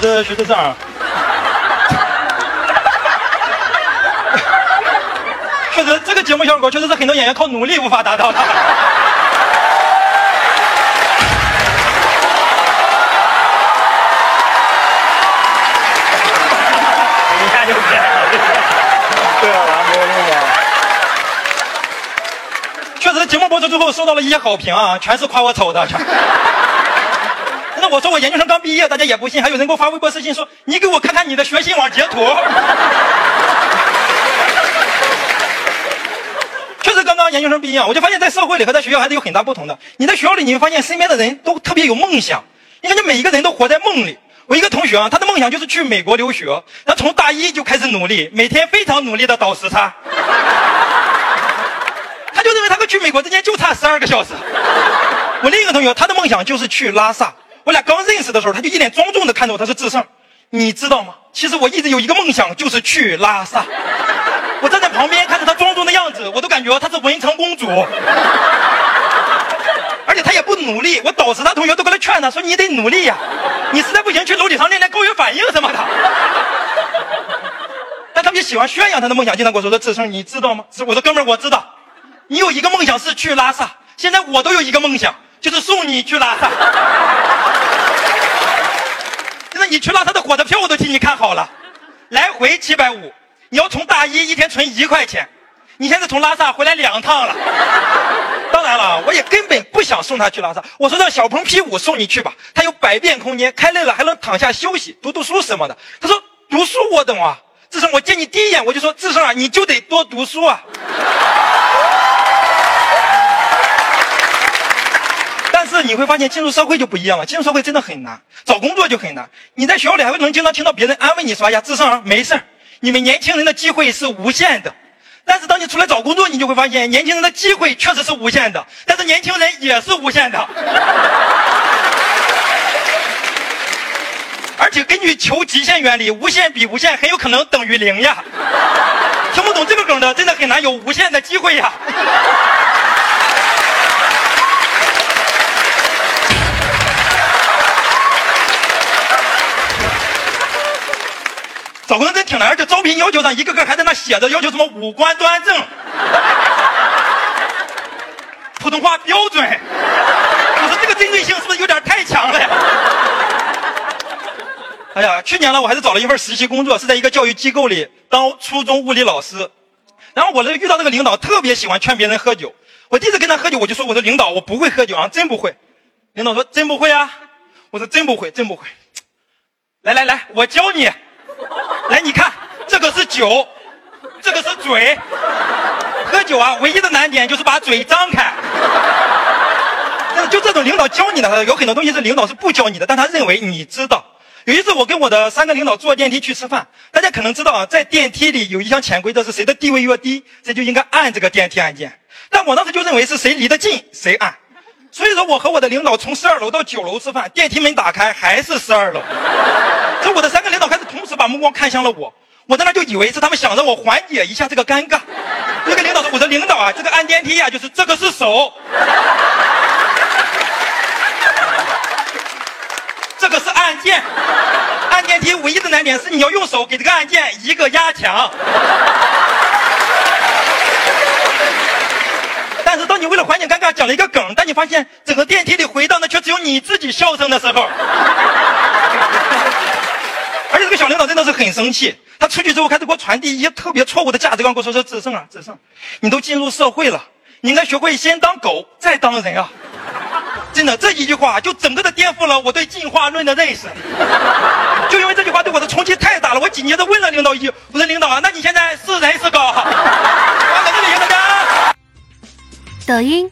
我是徐志胜。确实，这个节目效果确实是很多演员靠努力无法达到的。一下就变了。对啊。确实，节目播出之后收到了一些好评啊，全是夸我丑的。我说我研究生刚毕业，大家也不信，还有人给我发微博私信说：“你给我看看你的学信网截图。”确实，刚刚研究生毕业，我就发现，在社会里和在学校还是有很大不同的。你在学校里，你会发现身边的人都特别有梦想，你感觉每一个人都活在梦里。我一个同学啊，他的梦想就是去美国留学，他从大一就开始努力，每天非常努力的倒时差。他就认为他和去美国之间就差十二个小时。我另一个同学，他的梦想就是去拉萨。我俩刚认识的时候，他就一脸庄重的看着我，他说：“志胜，你知道吗？其实我一直有一个梦想，就是去拉萨。”我站在旁边看着他庄重的样子，我都感觉他是文成公主。而且他也不努力，我导师他同学都过来劝他说：“你得努力呀，你实在不行去楼顶上练练高原反应什么的。”但他们就喜欢宣扬他的梦想，经常跟我说：“说志胜，你知道吗？”我说：“哥们儿，我知道，你有一个梦想是去拉萨，现在我都有一个梦想，就是送你去拉萨。去拉萨的火车票我都替你看好了，来回七百五，你要从大一一天存一块钱，你现在从拉萨回来两趟了。当然了，我也根本不想送他去拉萨。我说让小鹏 P 五送你去吧，它有百变空间，开累了还能躺下休息、读读书什么的。他说读书我懂啊，志胜，我见你第一眼我就说志胜啊，你就得多读书啊。你会发现进入社会就不一样了，进入社会真的很难，找工作就很难。你在学校里还会能经常听到别人安慰你说：“哎呀，志胜没事儿你们年轻人的机会是无限的。”但是当你出来找工作，你就会发现年轻人的机会确实是无限的，但是年轻人也是无限的。而且根据求极限原理，无限比无限很有可能等于零呀。听不懂这个梗的，真的很难有无限的机会呀。找工作真挺难，而且招聘要求上一个个还在那写着要求什么五官端正，普通话标准。我说这个针对性是不是有点太强了呀？哎呀，去年呢，我还是找了一份实习工作，是在一个教育机构里当初中物理老师。然后我呢遇到那个领导特别喜欢劝别人喝酒，我第一次跟他喝酒，我就说我说领导我不会喝酒啊，真不会。领导说真不会啊，我说真不会，真不会。来来来，我教你。来，你看，这个是酒，这个是嘴。喝酒啊，唯一的难点就是把嘴张开。就这种领导教你的，有很多东西是领导是不教你的，但他认为你知道。有一次我跟我的三个领导坐电梯去吃饭，大家可能知道啊，在电梯里有一项潜规则是谁的地位越低，谁就应该按这个电梯按键。但我当时就认为是谁离得近谁按，所以说我和我的领导从十二楼到九楼吃饭，电梯门打开还是十二楼。这我的三个把目光看向了我，我在那就以为是他们想让我缓解一下这个尴尬。那个领导说：“我说领导啊，这个按电梯啊，就是这个是手，这个是按键。按电梯唯一的难点是你要用手给这个按键一个压强。但是当你为了缓解尴尬讲了一个梗，但你发现整个电梯里回荡的却只有你自己笑声的时候。”这个小领导真的是很生气，他出去之后开始给我传递一些特别错误的价值观，跟我说说志胜啊，志胜，你都进入社会了，你应该学会先当狗再当人啊！真的这一句话就整个的颠覆了我对进化论的认识。就因为这句话对我的冲击太大了，我紧接着问了领导一句：“我说领导啊，那你现在是人是狗？” 完了，这里大家。抖音。